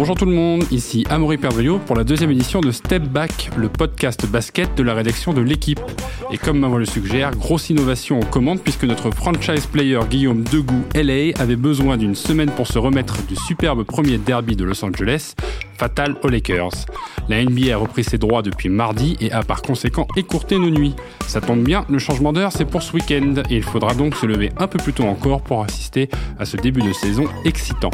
Bonjour tout le monde, ici Amaury Pervelio pour la deuxième édition de Step Back, le podcast basket de la rédaction de l'équipe. Et comme ma voix le suggère, grosse innovation en commande puisque notre franchise player Guillaume Degout LA avait besoin d'une semaine pour se remettre du superbe premier derby de Los Angeles, fatal aux Lakers. La NBA a repris ses droits depuis mardi et a par conséquent écourté nos nuits. Ça tombe bien, le changement d'heure c'est pour ce week-end et il faudra donc se lever un peu plus tôt encore pour assister à ce début de saison excitant.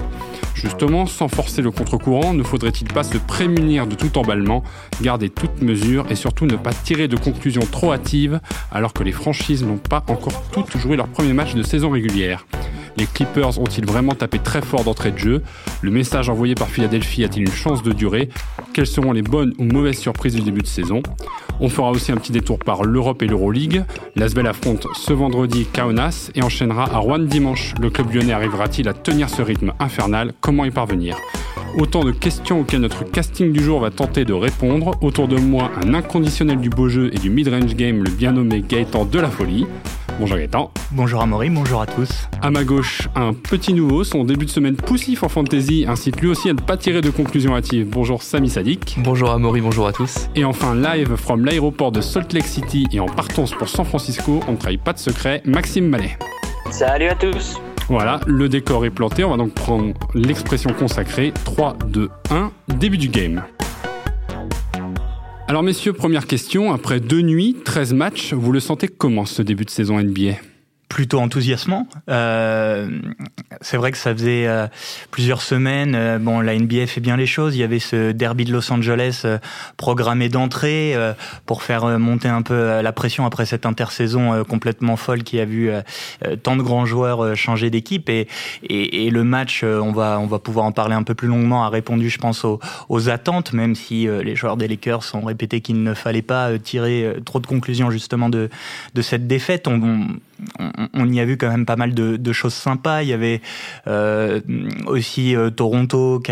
Justement, sans forcer le contre-courant, ne faudrait-il pas se prémunir de tout emballement, garder toute mesure et surtout ne pas tirer de conclusions trop hâtives alors que les franchises n'ont pas encore toutes joué leur premier match de saison régulière? Les Clippers ont-ils vraiment tapé très fort d'entrée de jeu Le message envoyé par Philadelphie a-t-il une chance de durer Quelles seront les bonnes ou mauvaises surprises du début de saison On fera aussi un petit détour par l'Europe et l'Euroleague. L'Asvel affronte ce vendredi Kaunas et enchaînera à Rouen dimanche. Le club lyonnais arrivera-t-il à tenir ce rythme infernal Comment y parvenir Autant de questions auxquelles notre casting du jour va tenter de répondre. Autour de moi, un inconditionnel du beau jeu et du mid-range game, le bien nommé Gaëtan de la Folie. Bonjour Gaëtan. Bonjour Amaury, bonjour à tous. À ma gauche, un petit nouveau, son début de semaine poussif en fantasy incite lui aussi à ne pas tirer de conclusions hâtives. Bonjour Sami Sadik. Bonjour Amaury, bonjour à tous. Et enfin, live from l'aéroport de Salt Lake City et en partance pour San Francisco, on ne trahit pas de secret, Maxime Mallet. Salut à tous. Voilà, le décor est planté, on va donc prendre l'expression consacrée 3, 2, 1, début du game. Alors messieurs, première question, après deux nuits, 13 matchs, vous le sentez comment ce début de saison NBA plutôt enthousiasmant. Euh, c'est vrai que ça faisait euh, plusieurs semaines. Euh, bon, la NBA fait bien les choses. Il y avait ce derby de Los Angeles euh, programmé d'entrée euh, pour faire monter un peu la pression après cette intersaison complètement folle qui a vu tant de grands joueurs changer d'équipe. Et, et, et, le match, on va on va pouvoir en parler un peu plus longuement, a répondu, je pense, aux, aux attentes, même si les joueurs des Lakers ont répété qu'il ne fallait pas tirer trop de conclusions justement de de cette défaite. On, on on, y a vu quand même pas mal de, choses sympas. Il y avait euh, aussi euh, Toronto,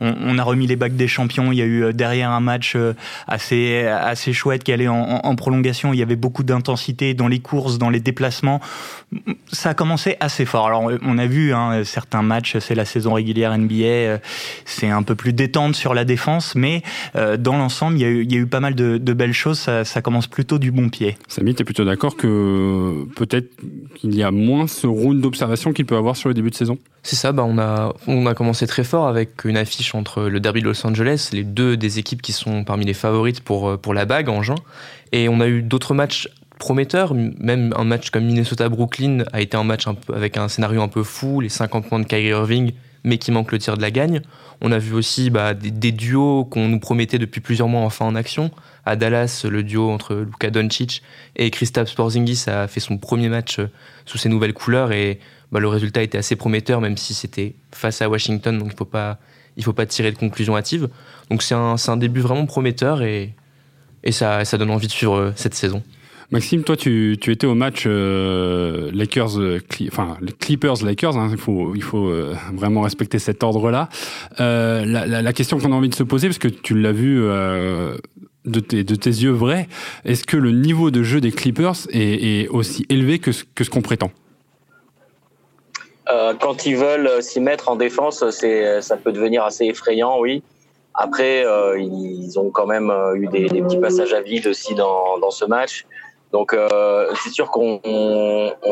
on, a remis les bacs des champions. Il y a eu euh, derrière un match assez assez chouette qui allait en, prolongation. Il y avait beaucoup d'intensité dans les courses, dans les déplacements. Ça a commencé assez fort. Alors on a vu hein, certains matchs, c'est la saison régulière NBA, c'est un peu plus détente sur la défense, mais dans l'ensemble, il, y a eu pas mal de, belles choses. Ça, commence plutôt du bon pied. Samy, tu plutôt d'accord que peut-être qu'il y a moins ce round d'observation qu'il peut avoir sur le début de saison C'est ça, bah on, a, on a commencé très fort avec une affiche entre le Derby de Los Angeles, les deux des équipes qui sont parmi les favorites pour, pour la bague en juin. Et on a eu d'autres matchs prometteurs, même un match comme Minnesota-Brooklyn a été un match avec un scénario un peu fou, les 50 points de Kyrie Irving, mais qui manque le tir de la gagne. On a vu aussi bah, des, duos qu'on nous promettait depuis plusieurs mois enfin en action à Dallas, le duo entre Luka Doncic et Kristaps Porzingis a fait son premier match euh, sous ses nouvelles couleurs et bah, le résultat était assez prometteur, même si c'était face à Washington, donc il faut pas faut pas tirer de conclusions hâtives. Donc c'est un, un, début vraiment prometteur et, et ça, ça donne envie de suivre euh, cette saison. Maxime, toi, tu, étais au match euh, Lakers, enfin les Clippers Lakers. Hein, il faut, faut vraiment respecter cet ordre-là. Euh, la, question qu'on a envie de se poser, parce que tu l'as vu de tes, yeux vrais, est-ce que le niveau de jeu des Clippers est, aussi élevé que, ce qu'on prétend? Euh, Quand ils veulent s'y mettre en défense, ça peut devenir assez effrayant, oui. Après, euh, ils ont quand même euh, eu des, petits passages à vide aussi dans ce match. Donc euh, c'est sûr qu'on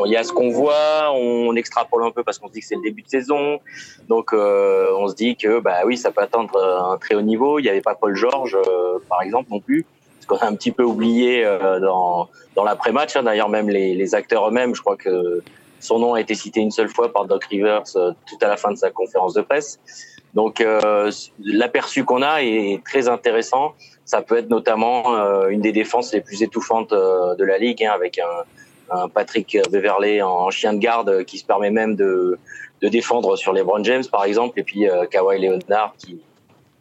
y a ce qu'on voit, on extrapole un peu parce qu'on se dit que c'est le début de saison. Donc euh, on se dit que bah oui, ça peut atteindre un très haut niveau. Il n'y avait pas Paul George euh, par exemple non plus, ce qu'on a un petit peu oublié euh, dans dans l'après-match. Hein. D'ailleurs même les, les acteurs eux-mêmes, je crois que son nom a été cité une seule fois par Doc Rivers euh, tout à la fin de sa conférence de presse. Donc l'aperçu qu'on a est très intéressant ça peut être notamment euh, une des défenses les plus étouffantes euh, de la ligue, hein, avec un, Patrick Beverley en chien de garde qui se permet même de, de défendre sur les Brown James, par exemple, et puis euh, Kawhi Leonard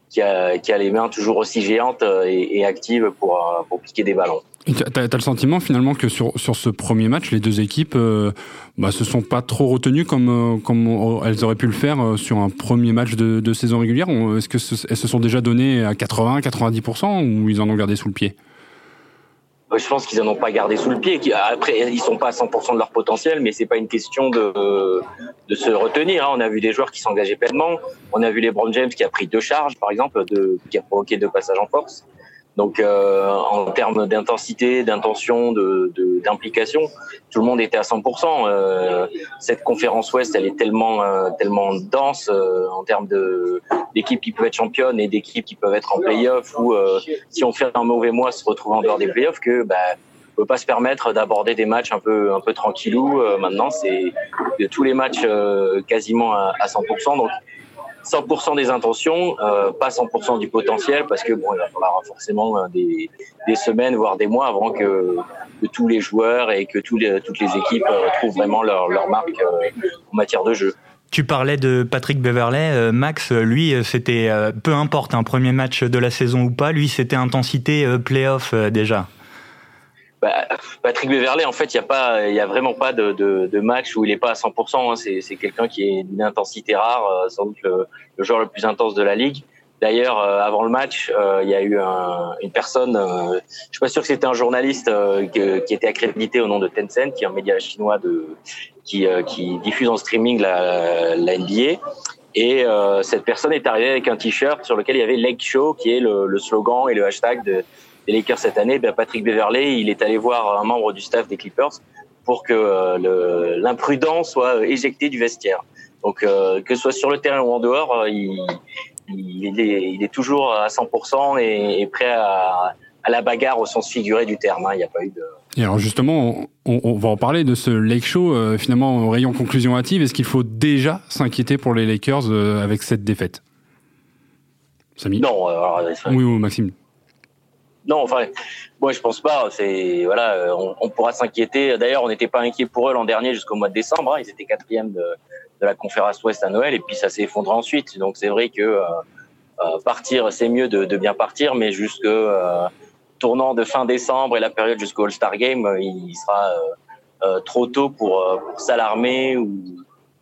qui, a, les mains toujours aussi géantes et, et actives pour, pour piquer des ballons. Tu as, le sentiment finalement que sur, sur ce premier match, les deux équipes euh, bah, se sont pas trop retenues comme, euh, comme elles auraient pu le faire euh, sur un premier match de, de saison régulière? Est-ce qu'elles se sont déjà données à 80-90% ou ils en ont gardé sous le pied? Je pense qu'ils en ont pas gardé sous le pied. Après, ils sont pas à 100% de leur potentiel, mais c'est pas une question de, de se retenir. Hein. On a vu des joueurs qui s'engageaient pleinement. On a vu les Brown James qui a pris deux charges, par exemple, qui a provoqué deux passages en force. Donc, euh, en termes d'intensité, d'intention, de, d'implication, tout le monde était à 100%. Euh, cette conférence Ouest, elle est tellement, euh, tellement dense euh, en termes de d'équipes qui peuvent être championnes et d'équipes qui peuvent être en playoff ou euh, si on fait un mauvais mois, se retrouver en dehors des playoffs, que bah, on peut pas se permettre d'aborder des matchs un peu un peu tranquillou. maintenant, c'est de tous les matchs quasiment à, à 100%. Donc 100% des intentions, euh, pas 100% du potentiel, parce que bon, il va falloir forcément euh, des, semaines, voire des mois avant que, tous les joueurs et que toutes les équipes euh, trouvent vraiment leur, leur marque en matière de jeu. Tu parlais de Patrick Beverley, Max, lui, c'était peu importe un premier match de la saison ou pas, lui, c'était intensité playoff déjà. Bah, Patrick Beverley, en fait, il y a a vraiment pas de, match où il est pas à 100%. Hein. C'est, quelqu'un qui est d'une intensité rare, euh, sans doute le, joueur le plus intense de la ligue. D'ailleurs, euh, avant le match, euh, il y a eu un, une personne, je suis pas sûr que c'était un journaliste qui était accrédité au nom de Tencent, qui est un média chinois qui, diffuse en streaming la, la NBA. Et cette personne est arrivée avec un t-shirt sur lequel il y avait Leg Show, qui est le, le slogan et le hashtag de, les Lakers cette année, ben Patrick Beverley, il est allé voir un membre du staff des Clippers pour que euh, l'imprudence soit éjectée du vestiaire. Donc euh, que ce soit sur le terrain ou en dehors, euh, il, il, est, il est, toujours à 100% et, prêt à, à, la bagarre au sens figuré du terme. Hein. Il n'y a pas eu de... Et alors justement, on, on, va en parler de ce Lake Show, euh, finalement au rayon conclusion hâtive. Est-ce qu'il faut déjà s'inquiéter pour les Lakers euh, avec cette défaite? Samy? Non. Alors, oui, oui, Maxime non, enfin, moi je pense pas. C'est voilà, euh, on, pourra s'inquiéter. D'ailleurs, on n'était pas inquiet pour eux l'an dernier jusqu'au mois de décembre. Hein. Ils étaient quatrième de, la conférence Ouest à Noël et puis ça s'est effondré ensuite. Donc c'est vrai que euh, euh partir, c'est mieux de, bien partir, mais jusque tournant de fin décembre et la période jusqu'au All-Star Game, il sera trop tôt pour, s'alarmer ou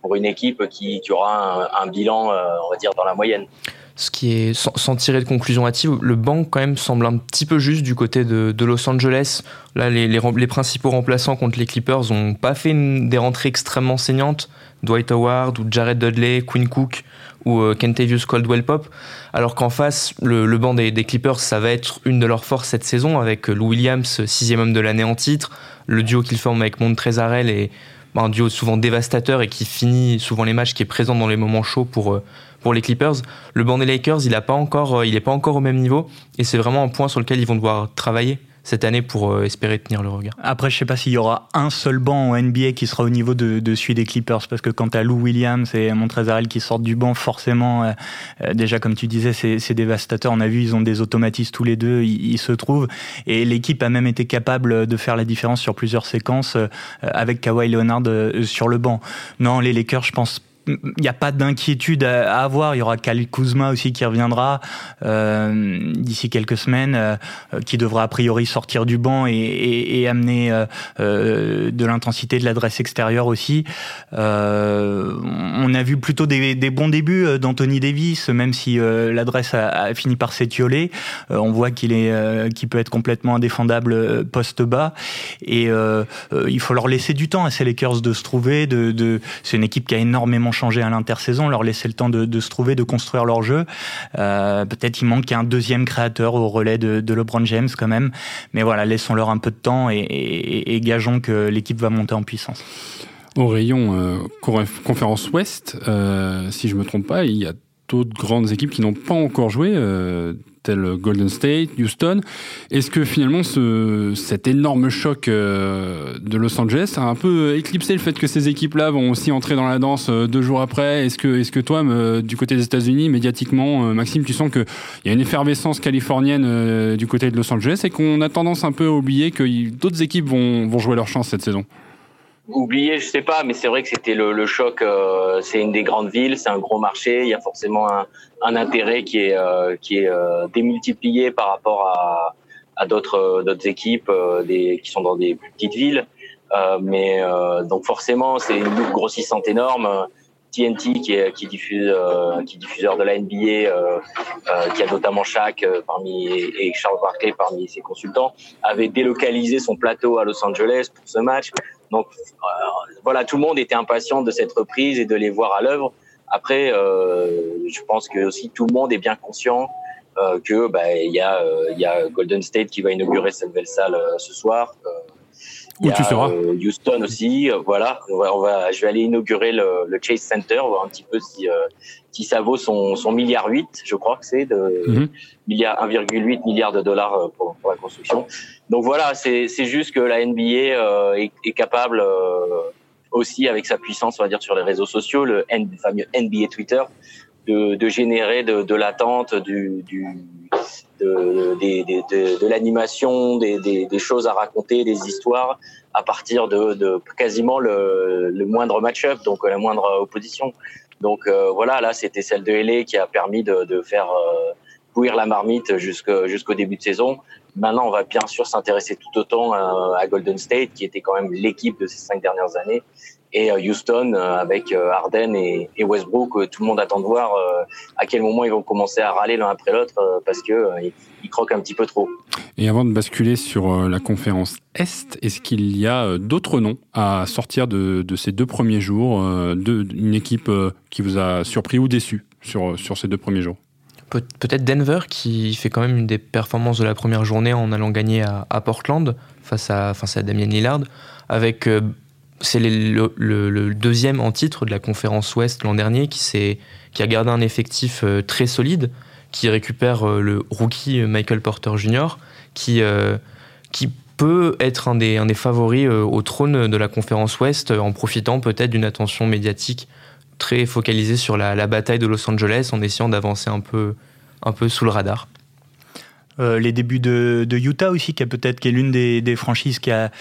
pour une équipe qui, qui aura un, un bilan, on va dire, dans la moyenne ce qui est sans, tirer de conclusion hâtive, le banc quand même semble un petit peu juste du côté de, Los Angeles. Là, les, principaux remplaçants contre les Clippers ont pas fait des rentrées extrêmement saignantes. Dwight Howard ou Jared Dudley, Quinn Cook ou euh, Kentavious Caldwell Pop. Alors qu'en face, le, banc des, Clippers, ça va être une de leurs forces cette saison avec Lou Williams, sixième homme de l'année en titre, le duo qu'il forme avec Montrezarel et un duo souvent dévastateur et qui finit souvent les matchs, qui est présent dans les moments chauds pour, euh, pour les Clippers. Le banc des Lakers, il n'est pas, encore, euh, pas encore au même niveau et c'est vraiment un point sur lequel ils vont devoir travailler cette année pour euh, espérer tenir le regard. Après, je sais pas s'il y aura un seul banc en NBA qui sera au niveau de, de celui des Clippers, parce que quand as Lou Williams et Montrezarel qui sortent du banc, forcément, déjà comme tu disais, c'est dévastateur. On a vu, ils ont des automatismes tous les deux, ils, se trouvent, et l'équipe a même été capable de faire la différence sur plusieurs séquences avec Kawhi Leonard sur le banc. Non, les Lakers, je pense il n'y a pas d'inquiétude à, avoir. Il y aura Khalil Kuzma aussi qui reviendra euh, d'ici quelques semaines, euh, qui devra a priori sortir du banc et, amener euh, de l'intensité de l'adresse extérieure aussi. On a vu plutôt des, bons débuts d'Anthony Davis, même si l'adresse a, fini par s'étioler. on voit qu'il est, qu'il peut être complètement indéfendable poste bas. Et il faut leur laisser du temps à ces Lakers de se trouver. C'est une équipe qui a énormément changer à l'intersaison, leur laisser le temps de, se trouver, de construire leur jeu. Euh, Peut-être il manque un deuxième créateur au relais de, LeBron James quand même. Mais voilà, laissons-leur un peu de temps et gageons que l'équipe va monter en puissance. Au rayon euh, conférence Ouest, euh, si je me trompe pas, il y a d'autres grandes équipes qui n'ont pas encore joué. Euh, tel Golden State, Houston. Est-ce que finalement ce, cet énorme choc euh, de Los Angeles a un peu éclipsé le fait que ces équipes-là vont aussi entrer dans la danse euh, deux jours après? Est-ce que, est-ce que toi, du côté des États-Unis, médiatiquement, euh, Maxime, tu sens qu'il y a une effervescence californienne du côté de Los Angeles et qu'on a tendance un peu à oublier que d'autres équipes vont, vont jouer leur chance cette saison? Oublier, je sais pas, mais c'est vrai que c'était le, le, choc. Euh, c'est une des grandes villes, c'est un gros marché. Il y a forcément un, un intérêt qui est euh, qui est euh, démultiplié par rapport à, à d'autres d'autres équipes des, qui sont dans des petites villes. mais donc forcément, c'est une loupe grossissante énorme. TNT qui est qui diffuse qui diffuseur de la NBA, qui a notamment Shaq parmi et Charles Barkley parmi ses consultants, avait délocalisé son plateau à Los Angeles pour ce match. Donc voilà, tout le monde était impatient de cette reprise et de les voir à l'œuvre. Après, je pense que aussi tout le monde est bien conscient euh, que bah, il il y a Golden State qui va inaugurer cette belle salle ce soir. Où tu seras euh, Houston aussi, euh, voilà. On va, on va, je vais aller inaugurer le, le, Chase Center, voir un petit peu si, euh, si ça vaut son, son milliard 8, je crois que c'est, de mm 1,8 milliard de dollars pour, pour, la construction. Donc voilà, c'est juste que la NBA est, est, capable aussi, avec sa puissance, on va dire, sur les réseaux sociaux, le, le fameux NBA Twitter, de, de générer de, de l'attente, du, du de, l'animation, des, choses à raconter, des histoires à partir de, quasiment le, moindre match-up, donc la moindre opposition. Donc euh, voilà, là c'était celle de LA qui a permis de, faire euh, bouillir la marmite jusqu'au début de saison. Maintenant, on va bien sûr s'intéresser tout autant à, à, Golden State, qui était quand même l'équipe de ces cinq dernières années, et euh, Houston euh, avec euh, Harden et, Westbrook. Tout le monde attend de voir à quel moment ils vont commencer à râler l'un après l'autre parce que ils croquent un petit peu trop. Et avant de basculer sur la conférence Est, est-ce qu'il y a d'autres noms à sortir de, de, ces deux premiers jours, de, une équipe qui vous a surpris ou déçu sur, sur ces deux premiers jours? Peut-être Denver qui fait quand même une des performances de la première journée en allant gagner à, à Portland face à, face à Damien Lillard avec c'est le, deuxième en titre de la conférence Ouest l'an dernier qui, qui a gardé un effectif euh, très solide, qui récupère euh, le rookie euh, Michael Porter Jr., qui, qui peut être un des, un des favoris au trône de la conférence Ouest en profitant peut-être d'une attention médiatique très focalisée sur la, bataille de Los Angeles en essayant d'avancer un peu, un peu sous le radar. les débuts de, Utah aussi, qui est peut-être qui est l'une des, des, franchises qui a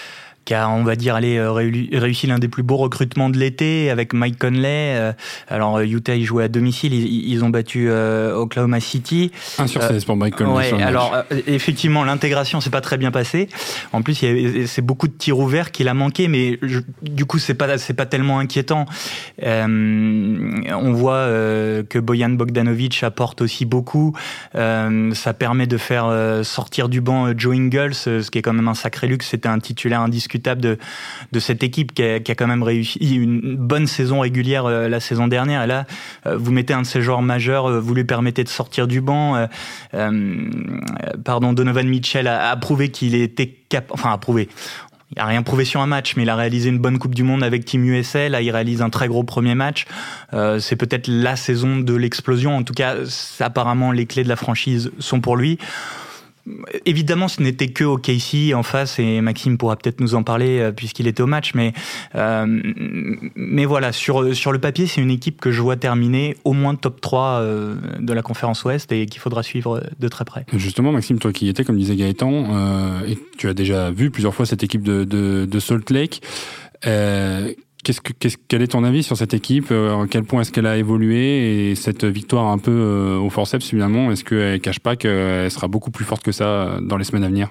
qui a, on va dire, allé, euh, réussi l'un des plus beaux recrutements de l'été avec Mike Conley. Euh, alors, euh, Utah, ils jouaient à domicile, ils, ont battu Oklahoma City. Un sur 16 pour Mike Conley. Ouais, alors, effectivement, l'intégration s'est pas très bien passée. En plus, c'est beaucoup de tirs ouverts qu'il a manqué, mais du coup, c'est pas, c'est pas tellement inquiétant. on voit que Boyan Bogdanovic apporte aussi beaucoup. ça permet de faire sortir du banc Joe Ingles, ce qui est quand même un sacré luxe. C'était un titulaire indiscutable de, de cette équipe qui a, quand même réussi une bonne saison régulière euh, la saison dernière. Et là, euh, vous mettez un de ces joueurs majeurs, euh, vous lui permettez de sortir du banc. pardon, Donovan Mitchell a, prouvé qu'il était capable, enfin a prouvé. Il a rien prouvé sur un match, mais il a réalisé une bonne Coupe du Monde avec Team USA. Là, il réalise un très gros premier match. C'est peut-être la saison de l'explosion. En tout cas, apparemment, les clés de la franchise sont pour lui. Évidemment, ce n'était que au KC en face, et Maxime pourra peut-être nous en parler euh, puisqu'il était au match. Mais, euh, mais voilà, sur, sur le papier, c'est une équipe que je vois terminer au moins top 3 euh, de la conférence Ouest et qu'il faudra suivre de très près. Justement, Maxime, toi qui y étais, comme disait Gaëtan, et tu as déjà vu plusieurs fois cette équipe de Salt Lake. Qu'est-ce que, quel est ton avis sur cette équipe À quel point est-ce qu'elle a évolué Et cette victoire un peu euh, au forceps, finalement, est-ce qu'elle cache pas qu'elle sera beaucoup plus forte que ça dans les semaines à venir?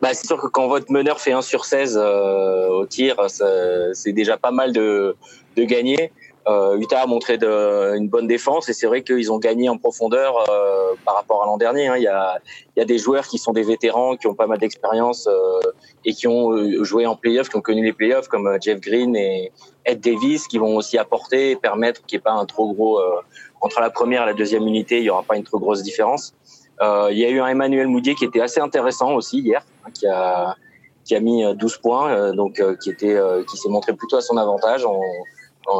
Bah, c'est sûr que quand votre meneur fait 1 sur 16 euh, au tir, c'est déjà pas mal de gagner. Euh, Utah a montré de, une bonne défense et c'est vrai qu'ils ont gagné en profondeur euh, par rapport à l'an dernier. Hein. Il, y a, il y a des joueurs qui sont des vétérans, qui ont pas mal d'expérience euh, et qui ont euh, joué en playoffs, qui ont connu les playoffs comme euh, Jeff Green et Ed Davis, qui vont aussi apporter, permettre qu'il n'y ait pas un trop gros entre la première et la deuxième unité, il y aura pas une trop grosse différence. il y a eu un Emmanuel Moudier qui était assez intéressant aussi hier, hein, qui a qui a mis 12 points, donc qui était qui s'est montré plutôt à son avantage en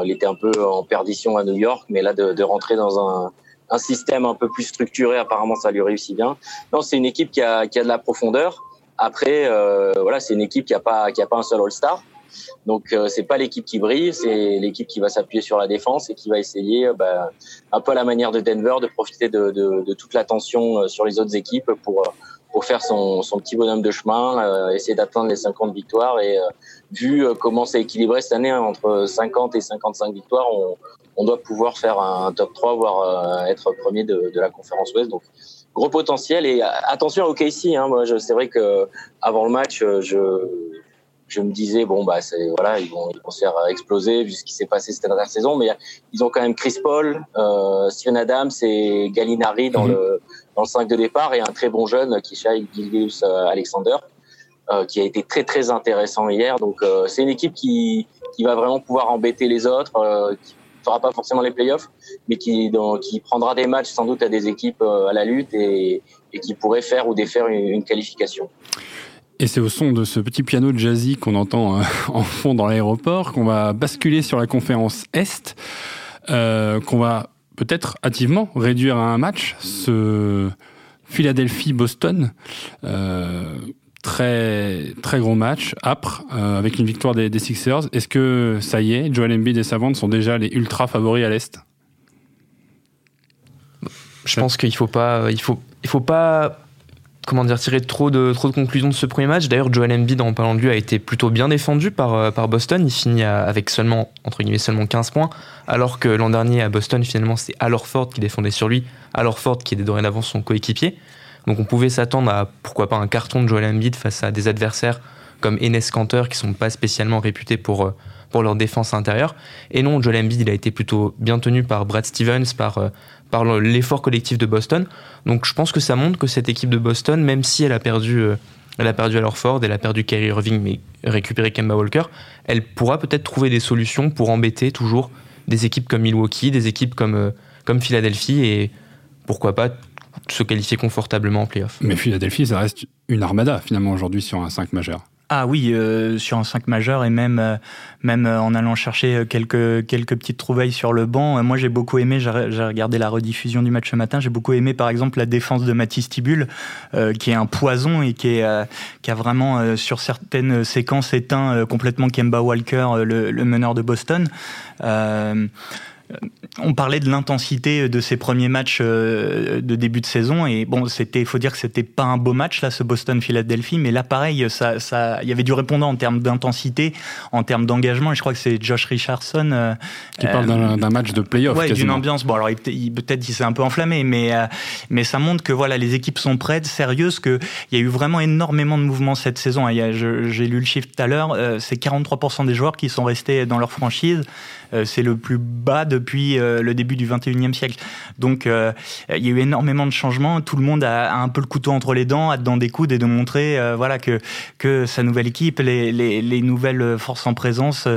il était un peu en perdition à New York, mais là de, de rentrer dans un, un, système un peu plus structuré, apparemment ça lui réussit bien. Non, c'est une équipe qui a, qui a de la profondeur. Après, euh, voilà, c'est une équipe qui a pas pas un seul All-Star. Donc euh, c'est pas l'équipe qui brille, c'est l'équipe qui va s'appuyer sur la défense et qui va essayer, euh, bah, un peu à la manière de Denver, de profiter de, de, de toute l'attention euh, sur les autres équipes pour pour faire son, son petit bonhomme de chemin, essayer d'atteindre les 50 victoires et vu euh, comment c'est équilibré cette année, hein, entre 50 et 55 victoires, on, on doit pouvoir faire un top 3, voire euh, être premier de, de, la conférence Ouest. Donc, gros potentiel. Et attention au KC. Hein, moi, c'est vrai que avant le match, je, je me disais bon bah c'est voilà ils vont ils vont se faire exploser vu ce qui s'est passé cette dernière saison mais ils ont quand même Chris Paul, euh, Steven Adams et Gallinari dans mhm. le dans le 5 de départ et un très bon jeune qui est Gilgius euh, Alexander euh, qui a été très très intéressant hier donc euh, c'est une équipe qui qui va vraiment pouvoir embêter les autres euh, qui fera pas forcément les playoffs mais qui donc, qui prendra des matchs sans doute à des équipes à la lutte et, et qui pourrait faire ou défaire une, une qualification. Et c'est au son de ce petit piano jazzy qu'on entend euh, en fond dans l'aéroport qu'on va basculer sur la conférence Est, euh, qu'on va peut-être hâtivement réduire à un match, ce Philadelphie-Boston. Euh, très très gros match, âpre, euh, avec une victoire des, des Sixers. Est-ce que ça y est, Joel Embiid et Savant sont déjà les ultra favoris à l'Est? Je pense qu'il faut pas, il faut, il faut pas comment dire, tirer trop de, trop de conclusions de ce premier match. D'ailleurs, Joel Embiid, en parlant de lui, a été plutôt bien défendu par, euh, par Boston. Il finit avec seulement, entre guillemets, seulement 15 points, alors que l'an dernier à Boston, finalement, c'est Al Horford qui défendait sur lui. Al Horford qui est dorénavant son coéquipier. Donc on pouvait s'attendre à, pourquoi pas, un carton de Joel Embiid face à des adversaires comme Enes Kanter qui sont pas spécialement réputés pour, euh, pour leur défense intérieure. Et non, Joel Embiid, il a été plutôt bien tenu par Brad Stevens, par, euh, par l'effort collectif de Boston. Donc je pense que ça montre que cette équipe de Boston, même si elle a perdu, euh, elle a perdu Al Ford, elle a perdu Kyrie Irving, mais récupéré Kemba Walker, elle pourra peut-être trouver des solutions pour embêter toujours des équipes comme Milwaukee, des équipes comme, euh, comme Philadelphie et pourquoi pas se qualifier confortablement en playoff. Mais Philadelphie, ça reste une armada finalement aujourd'hui sur un 5 majeur. Ah oui, euh, sur un 5 majeur et même, euh, même euh, en allant chercher quelques, quelques petites trouvailles sur le banc. moi, j'ai beaucoup aimé, j'ai regardé la rediffusion du match ce matin, j'ai beaucoup aimé par exemple la défense de Mathis Tibul, qui est un poison et qui, a vraiment, sur certaines séquences, éteint complètement Kemba Walker, le meneur de Boston. On parlait de l'intensité de ces premiers matchs euh, de début de saison et bon, c'était, faut dire que c'était pas un beau match là, ce Boston-Philadelphie, mais là pareil, ça, ça, il y avait du répondant en termes d'intensité, en termes d'engagement. Et je crois que c'est Josh Richardson euh, qui parle d'un match de playoff. Ouais, d'une ambiance. Bon, alors peut-être il s'est un peu enflammé, mais euh, mais ça montre que voilà, les équipes sont prêtes, sérieuses, que il y a eu vraiment énormément de mouvements cette saison. J'ai lu le chiffre tout à l'heure, c'est 43% des joueurs qui sont restés dans leur franchise. C'est le plus bas depuis le début du 21e siècle. Donc euh, il y a eu énormément de changements. Tout le monde a, un peu le couteau entre les dents, a dedans des coudes et de montrer euh, voilà que que sa nouvelle équipe, les, les, les nouvelles forces en présence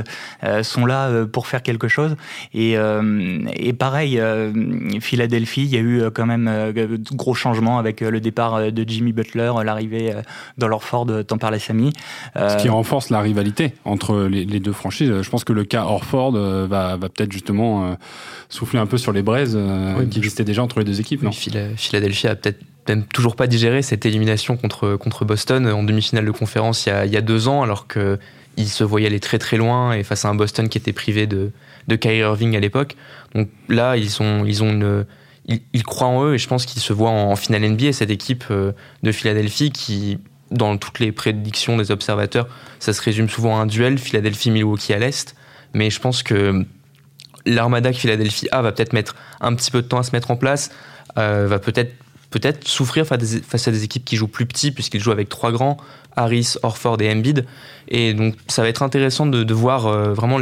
euh, sont là pour faire quelque chose. Et, et pareil, Philadelphie, il y a eu quand même de gros changements avec le départ de Jimmy Butler, l'arrivée dans leur Ford, t'en parlais Samy. Ce qui renforce la rivalité entre les, les, deux franchises. Je pense que le cas Orford va, va peut-être justement souffler un peu sur les braises euh, qui existaient déjà entre les deux équipes. Non? Philadelphie a peut-être même toujours pas digéré cette élimination contre, contre Boston en demi-finale de conférence il y, a, il y a deux ans, alors qu'ils se voyaient aller très très loin et face à un Boston qui était privé de, de Kyrie Irving à l'époque. Donc là, ils, sont, ils ont une. Ils, croient en eux et je pense qu'ils se voient en, finale NBA, cette équipe euh, de Philadelphie qui, dans toutes les prédictions des observateurs, ça se résume souvent à un duel Philadelphie-Milwaukee à l'Est. Mais je pense que l'armada que Philadelphie a va peut-être mettre un petit peu de temps à se mettre en place, euh, va peut-être peut-être souffrir face à des équipes qui jouent plus petits puisqu'ils jouent avec trois grands, Harris, Orford et Embiid. Et donc ça va être intéressant de, voir euh, vraiment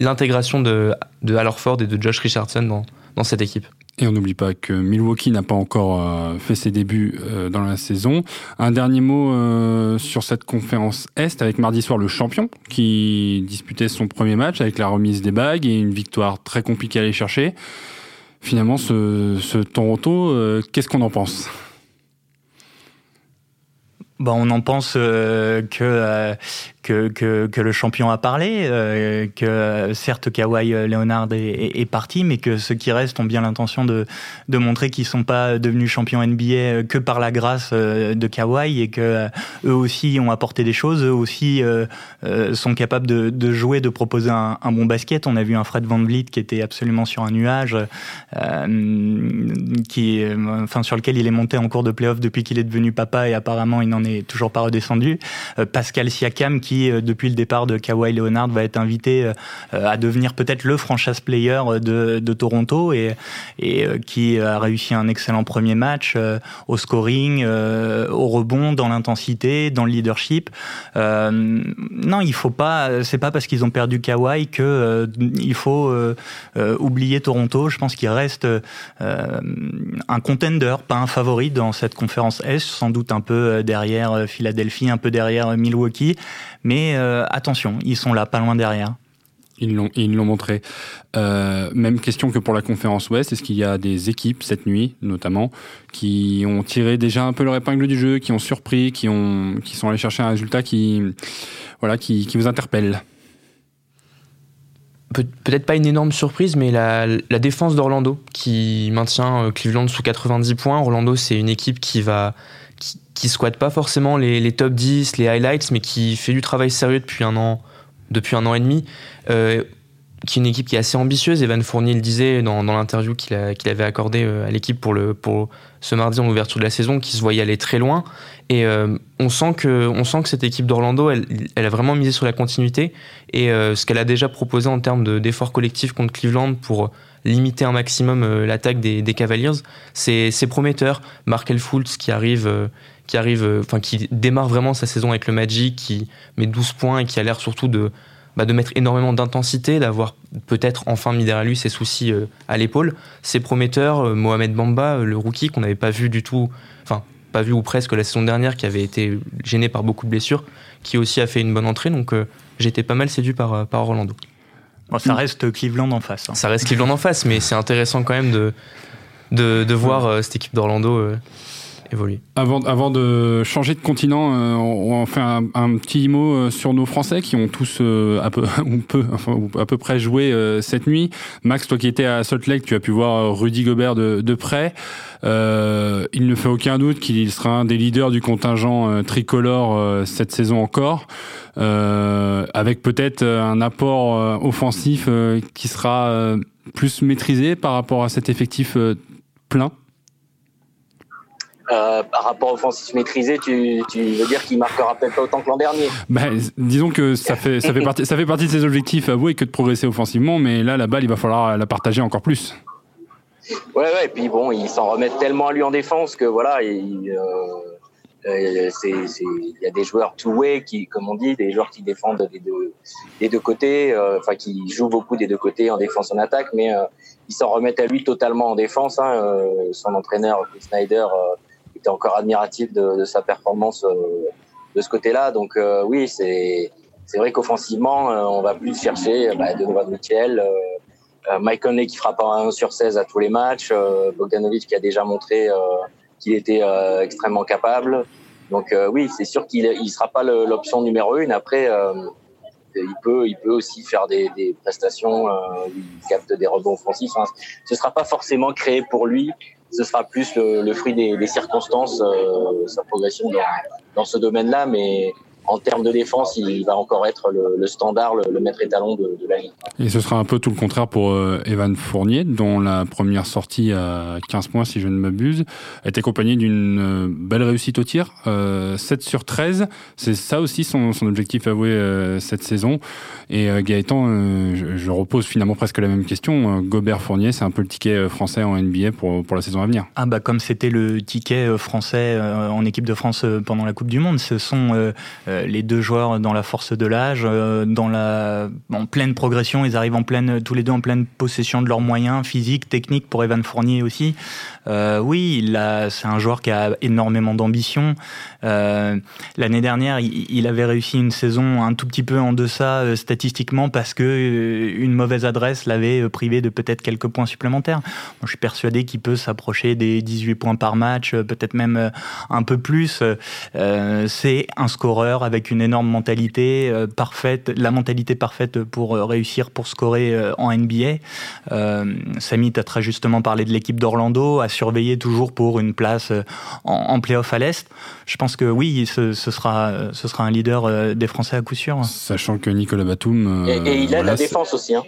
l'intégration de, de Al Orford et de Josh Richardson dans, dans cette équipe. Et on n'oublie pas que Milwaukee n'a pas encore euh, fait ses débuts euh, dans la saison. Un dernier mot euh, sur cette conférence Est avec mardi soir le champion qui disputait son premier match avec la remise des bagues et une victoire très compliquée à aller chercher. Finalement, ce, Toronto, qu'est-ce qu'on en pense? Bon, on en pense que que, que, le champion a parlé, euh, que certes Kawhi Leonard est, parti, mais que ceux qui restent ont bien l'intention de, de montrer qu'ils sont pas devenus champions NBA que par la grâce euh, de Kawhi et que euh, eux aussi ont apporté des choses, eux aussi euh, sont capables de, de, jouer, de proposer un, un, bon basket. On a vu un Fred Van Vliet qui était absolument sur un nuage, qui, enfin sur lequel il est monté en cours de playoff depuis qu'il est devenu papa et apparemment il n'en est toujours pas redescendu. Pascal Siakam qui qui, depuis le départ de Kawhi Leonard, va être invité à devenir peut-être le franchise player de, de Toronto et, qui a réussi un excellent premier match au scoring, au rebond, dans l'intensité, dans le leadership. non, il faut pas. C'est pas parce qu'ils ont perdu Kawhi que il faut oublier Toronto. Je pense qu'il reste un contender, pas un favori dans cette conférence S, sans doute un peu euh, derrière euh, Philadelphie, un peu derrière euh, Milwaukee. Mais attention, ils sont là, pas loin derrière. Ils l'ont, ils l'ont montré. même question que pour la conférence Ouest. Est-ce qu'il y a des équipes cette nuit, notamment, qui ont tiré déjà un peu leur épingle du jeu, qui ont surpris, qui ont, qui sont allés chercher un résultat qui, voilà, qui, qui vous interpelle? Peut-être pas une énorme surprise, mais la, défense d'Orlando qui maintient euh, Cleveland sous 90 points. Orlando, c'est une équipe qui va qui, squatte pas forcément les, top 10, les highlights, mais qui fait du travail sérieux depuis un an, depuis un an et demi. Euh, qui est une équipe qui est assez ambitieuse. Evan Fournier le disait dans, l'interview qu'il avait accordé euh, à l'équipe pour, ce mardi en ouverture de la saison, qui se voyait aller très loin. Et euh, on, sent que, cette équipe d'Orlando, elle, a vraiment misé sur la continuité. Et ce qu'elle a déjà proposé en termes d'efforts collectifs contre Cleveland pour limiter un maximum l'attaque des, Cavaliers, c'est prometteur. Markel Fultz qui arrive, qui arrive, enfin qui démarre vraiment sa saison avec le Magic, qui met 12 points et qui a l'air surtout de bah, de mettre énormément d'intensité, d'avoir peut-être enfin mis derrière lui ses soucis euh, à l'épaule. C'est prometteur. Euh, Mohamed Bamba, euh, le rookie qu'on n'avait pas vu du tout, enfin pas vu ou presque la saison dernière, qui avait été gêné par beaucoup de blessures, qui aussi a fait une bonne entrée. Donc j'étais pas mal séduit par, par Orlando. Ça reste Cleveland en face. Hein. Ça reste Cleveland en face, mais c'est intéressant quand même de, de, de voir cette équipe d'Orlando avant, avant de changer de continent, euh, on, fait un, petit mot euh, sur nos Français qui ont tous euh, à, peu, peu, à peu près joué cette nuit. Max, toi qui étais à Salt Lake, tu as pu voir Rudy Gobert de, de près. il ne fait aucun doute qu'il sera un des leaders du contingent tricolore cette saison encore. avec peut-être un apport offensif qui sera plus maîtrisé par rapport à cet effectif plein euh, par rapport offensif maîtrisé, tu, tu veux dire qu'il marquera peut-être pas autant que l'an dernier ben, Disons que ça fait, ça, fait partie, ça fait partie de ses objectifs avoués que de progresser offensivement, mais là, la balle, il va falloir la partager encore plus. Ouais, ouais, et puis bon, il s'en remet tellement à lui en défense que voilà, il, euh, il y a des joueurs two-way, qui, comme on dit, des joueurs qui défendent des deux, des deux côtés, euh, enfin qui jouent beaucoup des deux côtés en défense en attaque, mais euh, ils s'en remettent à lui totalement en défense. Hein, son entraîneur, Chris Snyder, était encore admiratif de, sa performance euh, de ce côté-là. Donc euh, oui, c'est c'est vrai qu'offensivement, euh, on va plus chercher bah, Donovan Mitchell, Mike Conley qui frappe un 1 sur 16 à tous les matchs, Bogdanovic qui a déjà montré qu'il était extrêmement capable. Donc oui, c'est sûr qu'il ne sera pas l'option numéro une. Après, il peut, il peut aussi faire des, prestations, il capte des rebonds offensifs. Hein. Ce sera pas forcément créé pour lui ce sera plus le, fruit des, circonstances, euh, sa progression dans, dans ce domaine-là, mais en termes de défense, il va encore être le, standard, le, maître étalon de, de, la ligue. Et ce sera un peu tout le contraire pour euh, Evan Fournier, dont la première sortie à 15 points, si je ne m'abuse, a été accompagnée d'une euh, belle réussite au tir, 7 euh, sur 13. C'est ça aussi son, son objectif avoué cette saison. Et Gaëtan, je, je, repose finalement presque la même question. Gobert Fournier, c'est un peu le ticket français en NBA pour, pour la saison à venir. Ah bah comme c'était le ticket français en équipe de France pendant la Coupe du Monde, ce sont euh, les deux joueurs dans la force de l'âge, euh, dans la en pleine progression, ils arrivent en pleine tous les deux en pleine possession de leurs moyens physiques, techniques pour Evan Fournier aussi. Euh, oui, c'est un joueur qui a énormément d'ambition. Euh, L'année dernière, il, avait réussi une saison un tout petit peu en deçà euh, statistiquement parce que euh, une mauvaise adresse l'avait privé de peut-être quelques points supplémentaires. je suis persuadé qu'il peut s'approcher des 18 points par match, peut-être même un peu plus. c'est un scoreur avec une énorme mentalité parfaite, la mentalité parfaite pour réussir, pour scorer en NBA. Samy, tu as très justement parlé de l'équipe d'Orlando surveiller toujours pour une place euh, en, en playoff à l'Est. Je pense que oui, ce, sera, ce sera un leader euh, des Français à coup sûr. Sachant que Nicolas Batum. Euh, et, il a la défense aussi. Hein.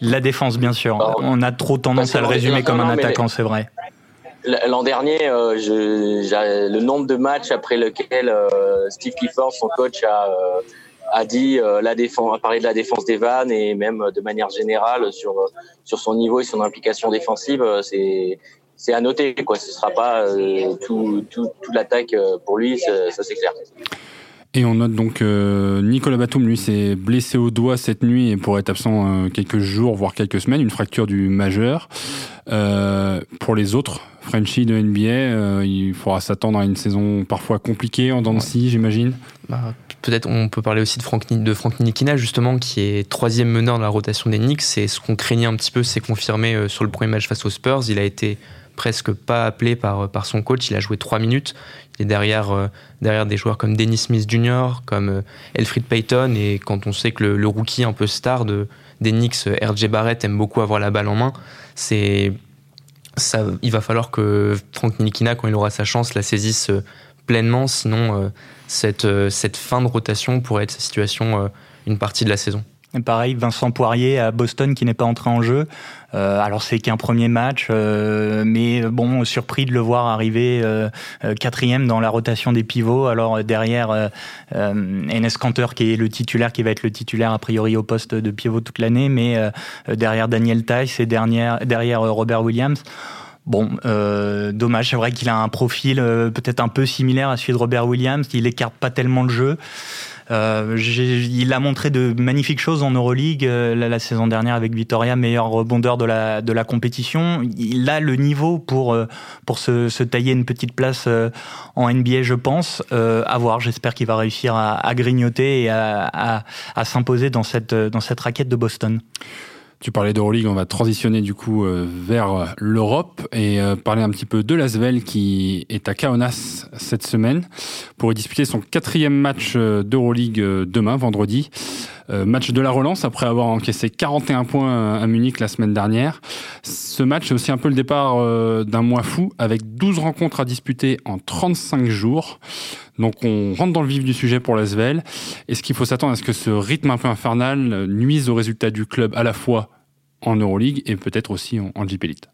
La défense, bien sûr. On a trop tendance à le résumer comme un attaquant, c'est vrai. L'an dernier, le nombre de matchs après lequel Steve Clifford, son coach, a, a dit la défense, a parlé de la défense d'Evan et même de manière générale sur sur son niveau et son implication défensive. C'est c'est à noter quoi. Ce sera pas tout, tout, toute l'attaque pour lui, ça, ça c'est clair. Et on note donc euh, Nicolas Batum, lui, s'est blessé au doigt cette nuit et pourrait être absent euh, quelques jours, voire quelques semaines, une fracture du majeur. Euh, pour les autres, Frenchie de NBA, euh, il faudra s'attendre à une saison parfois compliquée en Dancy, j'imagine. Bah, Peut-être on peut parler aussi de Frank, de Frank justement, qui est troisième meneur de la rotation des Knicks. C'est ce qu'on craignait un petit peu, c'est confirmé sur le premier match face aux Spurs. Il a été presque pas appelé par, par son coach. Il a joué trois minutes. Il est derrière, euh, derrière des joueurs comme Dennis Smith Jr., comme euh, Elfrid Payton. Et quand on sait que le, rookie un peu star de, des Knicks, euh, RJ Barrett, aime beaucoup avoir la balle en main, c'est. Ça, il va falloir que Frank Nikina, quand il aura sa chance, la saisisse pleinement. Sinon, cette, cette fin de rotation pourrait être sa situation une partie de la saison. Pareil, Vincent Poirier à Boston qui n'est pas entré en jeu. Euh, alors c'est qu'un premier match, euh, mais bon, surpris de le voir arriver euh, euh quatrième dans la rotation des pivots. Alors derrière euh, Enes Kanter qui est le titulaire, qui va être le titulaire a priori au poste de pivot toute l'année, mais derrière Daniel Tice et derrière Robert Williams. Bon, euh, dommage, c'est vrai qu'il a un profil peut-être un peu similaire à celui de Robert Williams, il écarte pas tellement le jeu. Euh, il a montré de magnifiques choses en Euroleague euh, la, saison dernière avec Vitoria, meilleur rebondeur de la, de la compétition. Il a le niveau pour, euh, pour se, se tailler une petite place en NBA, je pense. à voir, j'espère qu'il va réussir à, à, grignoter et à, à, à s'imposer dans cette, dans cette raquette de Boston. Tu parlais d'Euroleague, on va transitionner du coup euh, vers l'Europe et euh, parler un petit peu de l'Asvel qui est à Kaunas cette semaine pour y disputer son quatrième match euh, d'Euroleague demain, vendredi. Euh, match de la relance après avoir encaissé 41 points à Munich la semaine dernière. Ce match est aussi un peu le départ euh, d'un mois fou avec 12 rencontres à disputer en 35 jours. Donc on rentre dans le vif du sujet pour l'Asvel. Est-ce qu'il faut s'attendre à ce que ce rythme un peu infernal nuise aux résultats du club à la fois en Euroleague et peut-être aussi en, en Elite?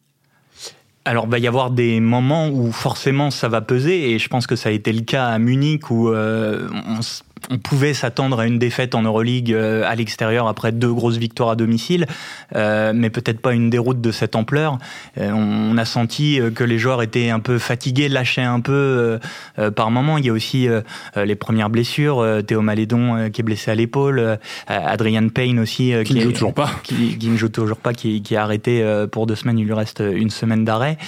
Alors, il va y avoir des moments où forcément ça va peser, et je pense que ça a été le cas à Munich où euh, on, on pouvait s'attendre à une défaite en Euroleague euh, à l'extérieur après deux grosses victoires à domicile, euh, mais peut-être pas une déroute de cette ampleur. Euh, on a senti que les joueurs étaient un peu fatigués, lâchaient un peu par moment. Il y a aussi les premières blessures, Théo Malédon qui est blessé à l'épaule, Adrian Payne aussi qui, ne joue toujours pas, qui, ne joue toujours pas, qui, qui est arrêté pour deux semaines. Il lui reste une semaine d'arrêt.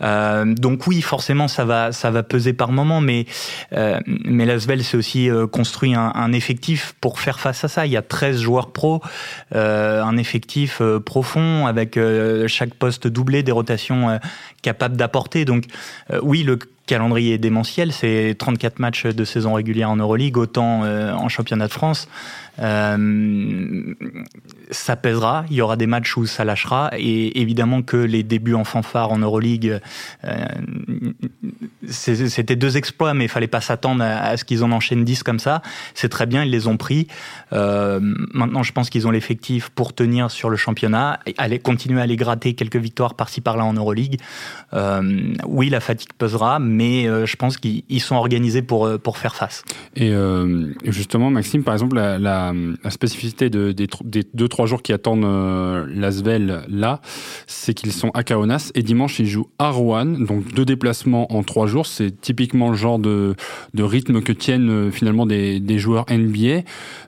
donc oui, forcément ça va ça va peser par moment, mais mais l'Asvel c'est aussi construit un, effectif pour faire face à ça. Il y a 13 joueurs pro, euh, un effectif euh, profond avec euh, chaque poste doublé, des rotations capables d'apporter. Donc oui, le calendrier démentiel, c'est 34 matchs de saison régulière en Euroleague, autant en championnat de France. Euh, ça pèsera, il y aura des matchs où ça lâchera, et évidemment que les débuts en fanfare en Euroleague, euh, c'était deux exploits, mais il fallait pas s'attendre à, ce qu'ils en enchaînent 10 comme ça. C'est très bien, ils les ont pris. Euh, maintenant, je pense qu'ils ont l'effectif pour tenir sur le championnat, aller continuer à aller gratter quelques victoires par-ci par-là en Euroleague. Euh, oui, la fatigue pesera, euh, je pense qu'ils sont organisés pour, euh, pour faire face. Et justement, Maxime, par exemple, la, spécificité de, des, des, deux trois jours qui attendent euh, l'Asvel là, c'est qu'ils sont à Kaunas et dimanche ils jouent à Rouen, donc deux déplacements en trois jours. C'est typiquement le genre de, rythme que tiennent euh, finalement des, joueurs NBA.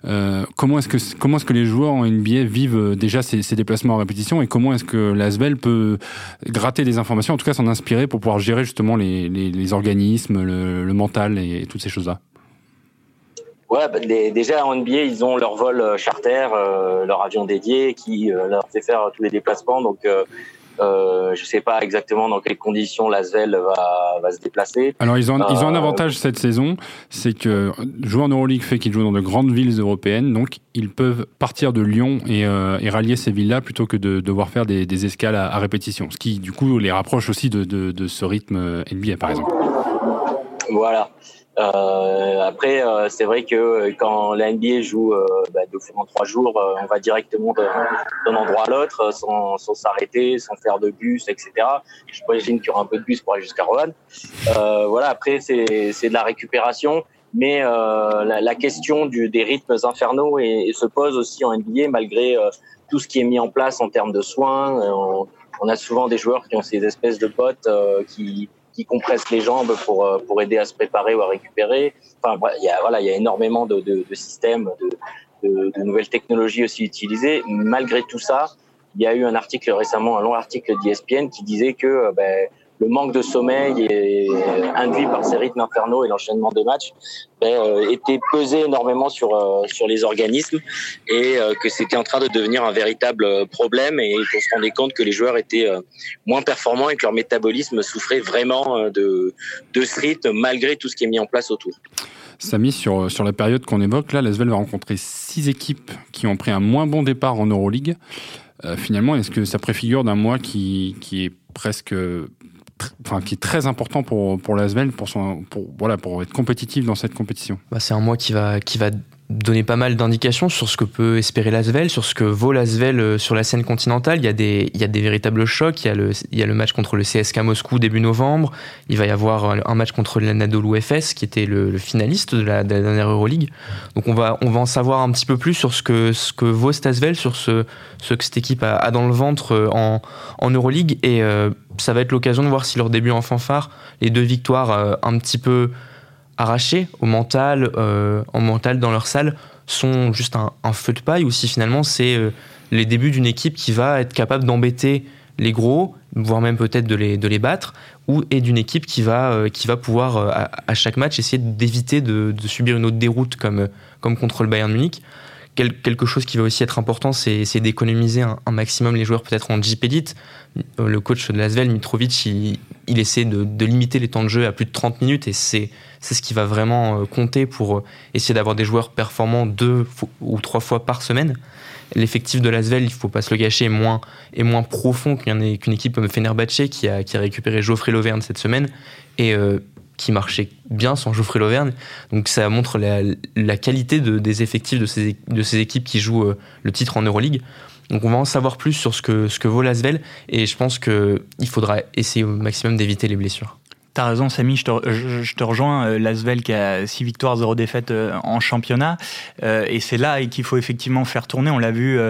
Euh, comment est-ce que est-ce que les joueurs en NBA vivent euh, déjà ces, déplacements en répétition et comment est-ce que l'Asvel peut gratter des informations, en tout cas s'en inspirer pour pouvoir gérer justement les, les organismes, le, mental et toutes ces choses là. Ouais, bah, déjà en NBA, ils ont leur vol euh, charter, euh, leur avion dédié qui euh, leur fait faire tous les déplacements. Donc, euh, euh, je sais pas exactement dans quelles conditions l'Asvel va, va se déplacer. Alors ils ont, ils ont un avantage cette saison, c'est que jouer en Euroleague fait qu'ils jouent dans de grandes villes européennes, donc ils peuvent partir de Lyon et, et rallier ces villes-là plutôt que de devoir faire des, des escales à, à, répétition, ce qui du coup les rapproche aussi de, de, de ce rythme NBA par exemple. Voilà. Euh, après, euh, c'est vrai que euh, quand la NBA joue euh, bah, en trois jours, euh, on va directement d'un endroit à l'autre sans s'arrêter, sans, faire de bus, etc. Je J'imagine qu'il y aura un peu de bus pour aller jusqu'à Rouen. voilà. Après, c'est de la récupération. mais euh, la, la, question du, des rythmes infernaux et, et, se pose aussi en NBA malgré euh, tout ce qui est mis en place en termes de soins. On, on, a souvent des joueurs qui ont ces espèces de potes euh, qui, qui compressent les jambes pour, euh, pour aider à se préparer ou à récupérer. Enfin, il y a, voilà, il y a énormément de, de, systèmes, de, de, de, nouvelles technologies aussi utilisées. Malgré tout ça, il y a eu un article récemment, un long article d'ESPN qui disait que euh, ben, le manque de sommeil et, induit par ces rythmes infernaux et l'enchaînement de matchs ben, euh, était pesé énormément sur euh, sur les organismes et euh, que c'était en train de devenir un véritable problème et qu'on se rendait compte que les joueurs étaient euh, moins performants et que leur métabolisme souffrait vraiment euh, de de ce rythme malgré tout ce qui est mis en place autour. Samy, sur, sur la période qu'on évoque, là, l'Asvel va rencontrer six équipes qui ont pris un moins bon départ en Euroleague. Euh, finalement, est-ce que ça préfigure d'un mois qui, qui est presque qui est très important pour, pour l'Asvel pour, son, pour, voilà, pour être compétitif dans cette compétition. Bah, C'est un mois qui va, qui va donner pas mal d'indications sur ce que peut espérer l'Asvel, sur ce que vaut l'Asvel sur la scène continentale. Il y, a des, il y a des véritables chocs. Il y a, le, il y a le match contre le CSK Moscou début novembre. Il va y avoir un match contre l'Anadolu FS qui était le, finaliste de la, de la, dernière Euroleague. Donc on va, on va en savoir un petit peu plus sur ce que, ce que vaut sur ce, ce que cette équipe a, dans le ventre en, en Euroleague. Et euh, ça va être l'occasion de voir si leur début en fanfare, les deux victoires euh, un petit peu arrachés au mental, euh, en mental dans leur salle, sont juste un, feu de paille ou si finalement c'est euh, les débuts d'une équipe qui va être capable d'embêter les gros, voire même peut-être de les, de les battre, ou et d'une équipe qui va, euh, qui va pouvoir à, à, chaque match essayer d'éviter de, subir une autre déroute comme, comme contre le Bayern Munich. Quel, quelque chose qui va aussi être important, c'est d'économiser un, maximum les joueurs peut-être en Jeep Elite. Le coach de Lasvel, Mitrovic, il, essaie de, limiter les temps de jeu à plus de 30 minutes et c'est c'est ce qui va vraiment compter pour essayer d'avoir des joueurs performants deux ou trois fois par semaine. L'effectif de l'Asvel, il faut pas se le gâcher, est moins, est moins profond qu'une qu équipe comme Fenerbahce qui a, qui a récupéré Geoffrey Lauvergne cette semaine et euh, qui marchait bien sans Geoffrey Lauvergne. Donc ça montre la, qualité de, des effectifs de ces, de ces équipes qui jouent euh, le titre en Euroleague. Donc on va en savoir plus sur ce que, ce que vaut l'Asvel et je pense qu'il faudra essayer au maximum d'éviter les blessures. T'as raison, Samy, je te, je, je te rejoins. Euh, L'Asvel qui a 6 victoires, 0 défaites euh, en championnat. Euh, et c'est là qu'il faut effectivement faire tourner. On l'a vu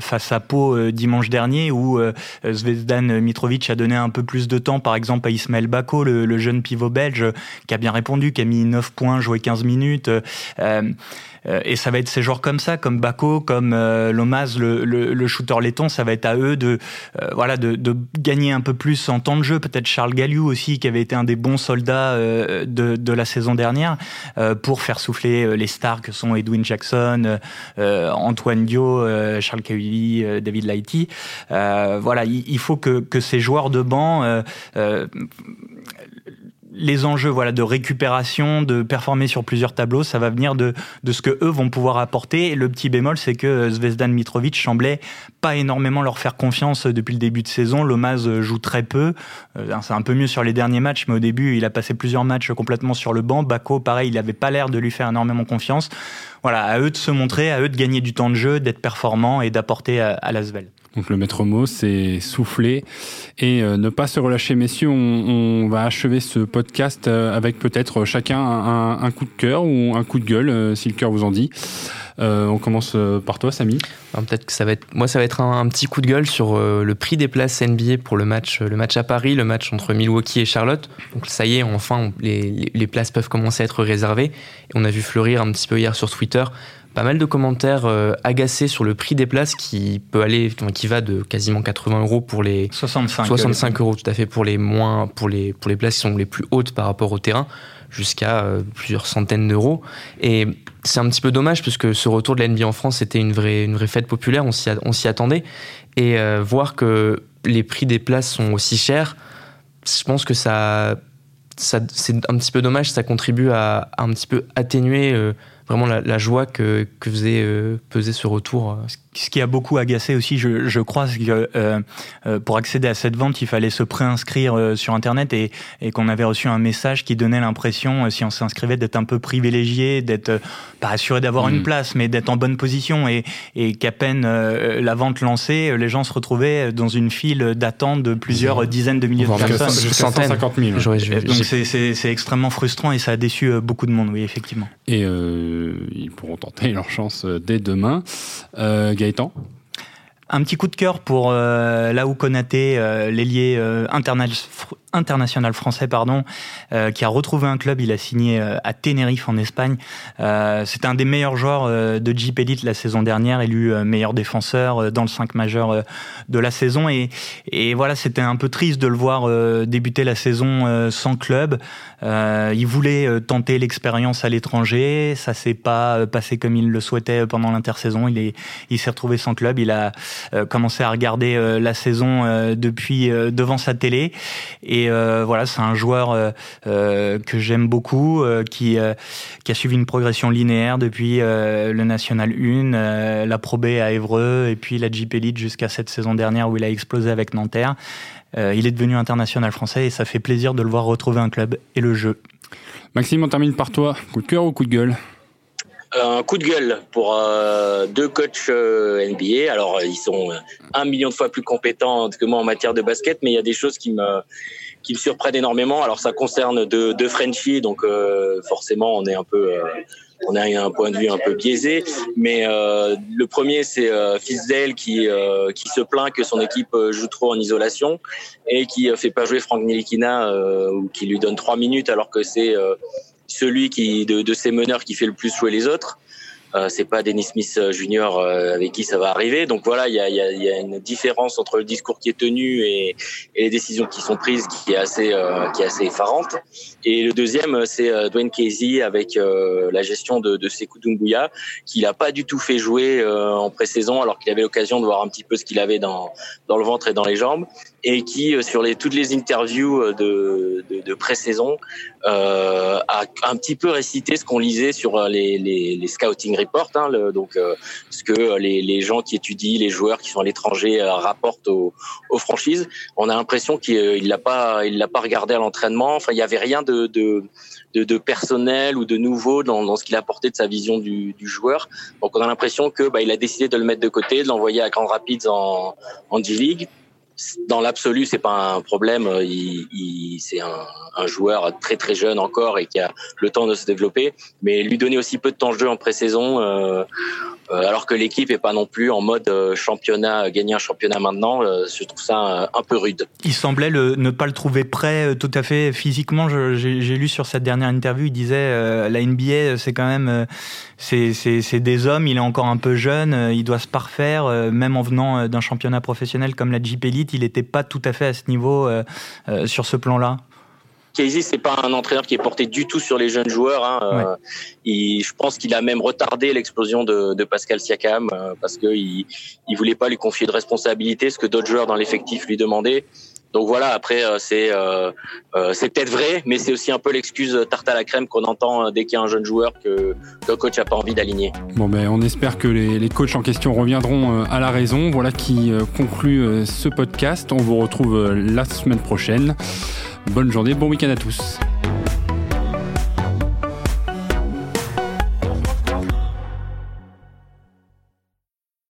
face à Pau dimanche dernier où Zvezdan Mitrovic a donné un peu plus de temps, par exemple, à Ismaël Bako, le, le jeune pivot belge, qui a bien répondu, qui a mis 9 points, joué 15 minutes. Euh, et ça va être ces joueurs comme ça, comme Bako, comme euh, Lomaz, le, le, le, shooter laiton, ça va être à eux de, euh, voilà, de, de, gagner un peu plus en temps de jeu. Peut-être Charles Galliou aussi, qui avait été un des bons soldats de, de, la saison dernière, pour faire souffler les stars que sont Edwin Jackson, Antoine Dio, Charles Cahuili, David Lighty. voilà, il, il, faut que, que ces joueurs de banc les enjeux voilà de récupération, de performer sur plusieurs tableaux, ça va venir de, ce que eux vont pouvoir apporter. Le petit bémol, c'est que Zvezdan Mitrovic semblait pas énormément leur faire confiance depuis le début de saison. Lomaz joue très peu. Euh, c'est un peu mieux sur les derniers matchs, mais au début, il a passé plusieurs matchs complètement sur le banc. Bako, pareil, il avait pas l'air de lui faire énormément confiance. Voilà, à eux de se montrer, à eux de gagner du temps de jeu, d'être performants et d'apporter à, à l'Asvel. Donc le maître mot, c'est souffler et euh, ne pas se relâcher. Messieurs, on, va achever ce podcast euh, avec peut-être chacun un, coup de cœur ou un coup de gueule, euh, si le cœur vous en dit. Euh, on commence par toi, Samy. Peut-être que ça va être, moi, ça va être un, petit coup de gueule sur euh, le prix des places NBA pour le match, le match à Paris, le match entre Milwaukee et Charlotte. Donc ça y est, enfin, les, places peuvent commencer à être réservées. On a vu fleurir un petit peu hier sur Twitter pas mal de commentaires euh, agacés sur le prix des places qui peut aller, qui va de quasiment 80 euros pour les 65, 65 euros tout à fait pour les moins, pour les pour les places qui sont les plus hautes par rapport au terrain, jusqu'à euh, plusieurs centaines d'euros. Et c'est un petit peu dommage puisque ce retour de la NBA en France c'était une vraie une vraie fête populaire, on s'y on s'y attendait et euh, voir que les prix des places sont aussi chers, je pense que ça ça c'est un petit peu dommage, ça contribue à, à un petit peu atténuer vraiment la, joie que, que faisait peser ce retour ce qui a beaucoup agacé aussi, je, je crois, c'est que euh, euh, pour accéder à cette vente, il fallait se préinscrire euh, sur Internet et, et qu'on avait reçu un message qui donnait l'impression, si on s'inscrivait, d'être un peu privilégié, d'être pas assuré d'avoir une mm. place, mais d'être en bonne position et, et qu'à peine la vente lancée, les gens se retrouvaient dans une file d'attente de plusieurs dizaines de milliers de personnes. Centaines. 150 000. Donc c'est extrêmement frustrant et ça a déçu beaucoup de monde, oui, effectivement. Et ils pourront tenter leur chance dès demain. Gaëtan. Un petit coup de cœur pour euh, là où Konaté, euh, l'ailier euh, international français, pardon, euh, qui a retrouvé un club. Il a signé euh, à Tenerife en Espagne. Euh, C'était un des meilleurs joueurs de Jeep Elite la saison dernière, élu meilleur défenseur dans le 5 majeur de la saison. Et, et voilà, c'était un peu triste de le voir débuter la saison sans club. il voulait tenter l'expérience à l'étranger. Ça s'est pas passé comme il le souhaitait pendant l'intersaison. Il est, il s'est retrouvé sans club. Il a commencé à regarder la saison depuis devant sa télé et euh, voilà, c'est un joueur euh, euh, que j'aime beaucoup, qui, qui a suivi une progression linéaire depuis le National 1, la Pro B à Évreux, et puis la Jeep Elite jusqu'à cette saison dernière où il a explosé avec Nanterre. il est devenu international français et ça fait plaisir de le voir retrouver un club et le jeu. Maxime, on termine par toi. Coup de cœur ou coup de gueule? Un coup de gueule pour euh, deux coachs euh, NBA. Alors, ils sont un million de fois plus compétents que moi en matière de basket, mais il y a des choses qui me qui me surprennent énormément. Alors, ça concerne deux, deux Frenchies, donc euh, forcément, on est un peu on a un point de vue un peu biaisé, mais le premier c'est euh, qui qui se plaint que son équipe joue trop en isolation et qui fait pas jouer Frank Nilikina ou qui lui donne trois minutes alors que c'est celui qui de, de ces meneurs qui fait le plus jouer les autres. Euh, c'est pas Dennis Smith euh, Junior euh, avec qui ça va arriver. Donc voilà, il y a, y, a, y a, une différence entre le discours qui est tenu et, et les décisions qui sont prises qui est assez euh, qui est assez effarante. Et le deuxième, c'est Dwayne Casey avec la gestion de, de Sekou Doumbouya, qui n'a pas du tout fait jouer en pré-saison alors qu'il avait l'occasion de voir un petit peu ce qu'il avait dans dans le ventre et dans les jambes et qui sur les toutes les interviews de, de, de pré-saison euh, a un petit peu récité ce qu'on lisait sur les, les, les scouting reports, hein, le, donc euh, ce que les, les, gens qui étudient les joueurs qui sont à l'étranger euh, rapportent aux, aux, franchises. On a l'impression qu'il l'a pas, il l'a pas regardé à l'entraînement. Enfin, il y avait rien de, de de, de, personnel ou de nouveau dans, dans ce qu'il a apporté de sa vision du, du, joueur. Donc on a l'impression que bah, il a décidé de le mettre de côté, de l'envoyer à Grand Rapids en, en G-League dans l'absolu, c'est pas un problème. Il, il c'est un, un, joueur très très jeune encore et qui a le temps de se développer. Mais lui donner aussi peu de temps de jeu en pré-saison, euh, alors que l'équipe est pas non plus en mode euh, championnat, gagner un championnat maintenant, je trouve ça un peu rude. Il semblait ne pas le trouver prêt tout à fait physiquement. J'ai lu sur cette dernière interview, il disait la NBA, c'est quand même c'est des hommes. Il est encore un peu jeune, il doit se parfaire, même en venant d'un championnat professionnel comme la Jeep Elite, il n'était pas tout à fait à ce niveau sur ce plan-là. Casey, c'est pas un entraîneur qui est porté du tout sur les jeunes joueurs. Hein. Euh, je pense qu'il a même retardé l'explosion de, de, Pascal Siakam euh, parce qu'il il voulait pas lui confier de responsabilité, ce que d'autres joueurs dans l'effectif lui demandaient. Donc voilà, après euh, c'est c'est peut-être vrai, mais c'est aussi un peu l'excuse tarte à la crème qu'on entend dès qu'il y a un jeune joueur que le coach a pas envie d'aligner. Bon ben on espère que les, les, coachs en question reviendront à la raison. Voilà qui conclut ce podcast. On vous retrouve la semaine prochaine. Bonne journée, bon week-end à tous.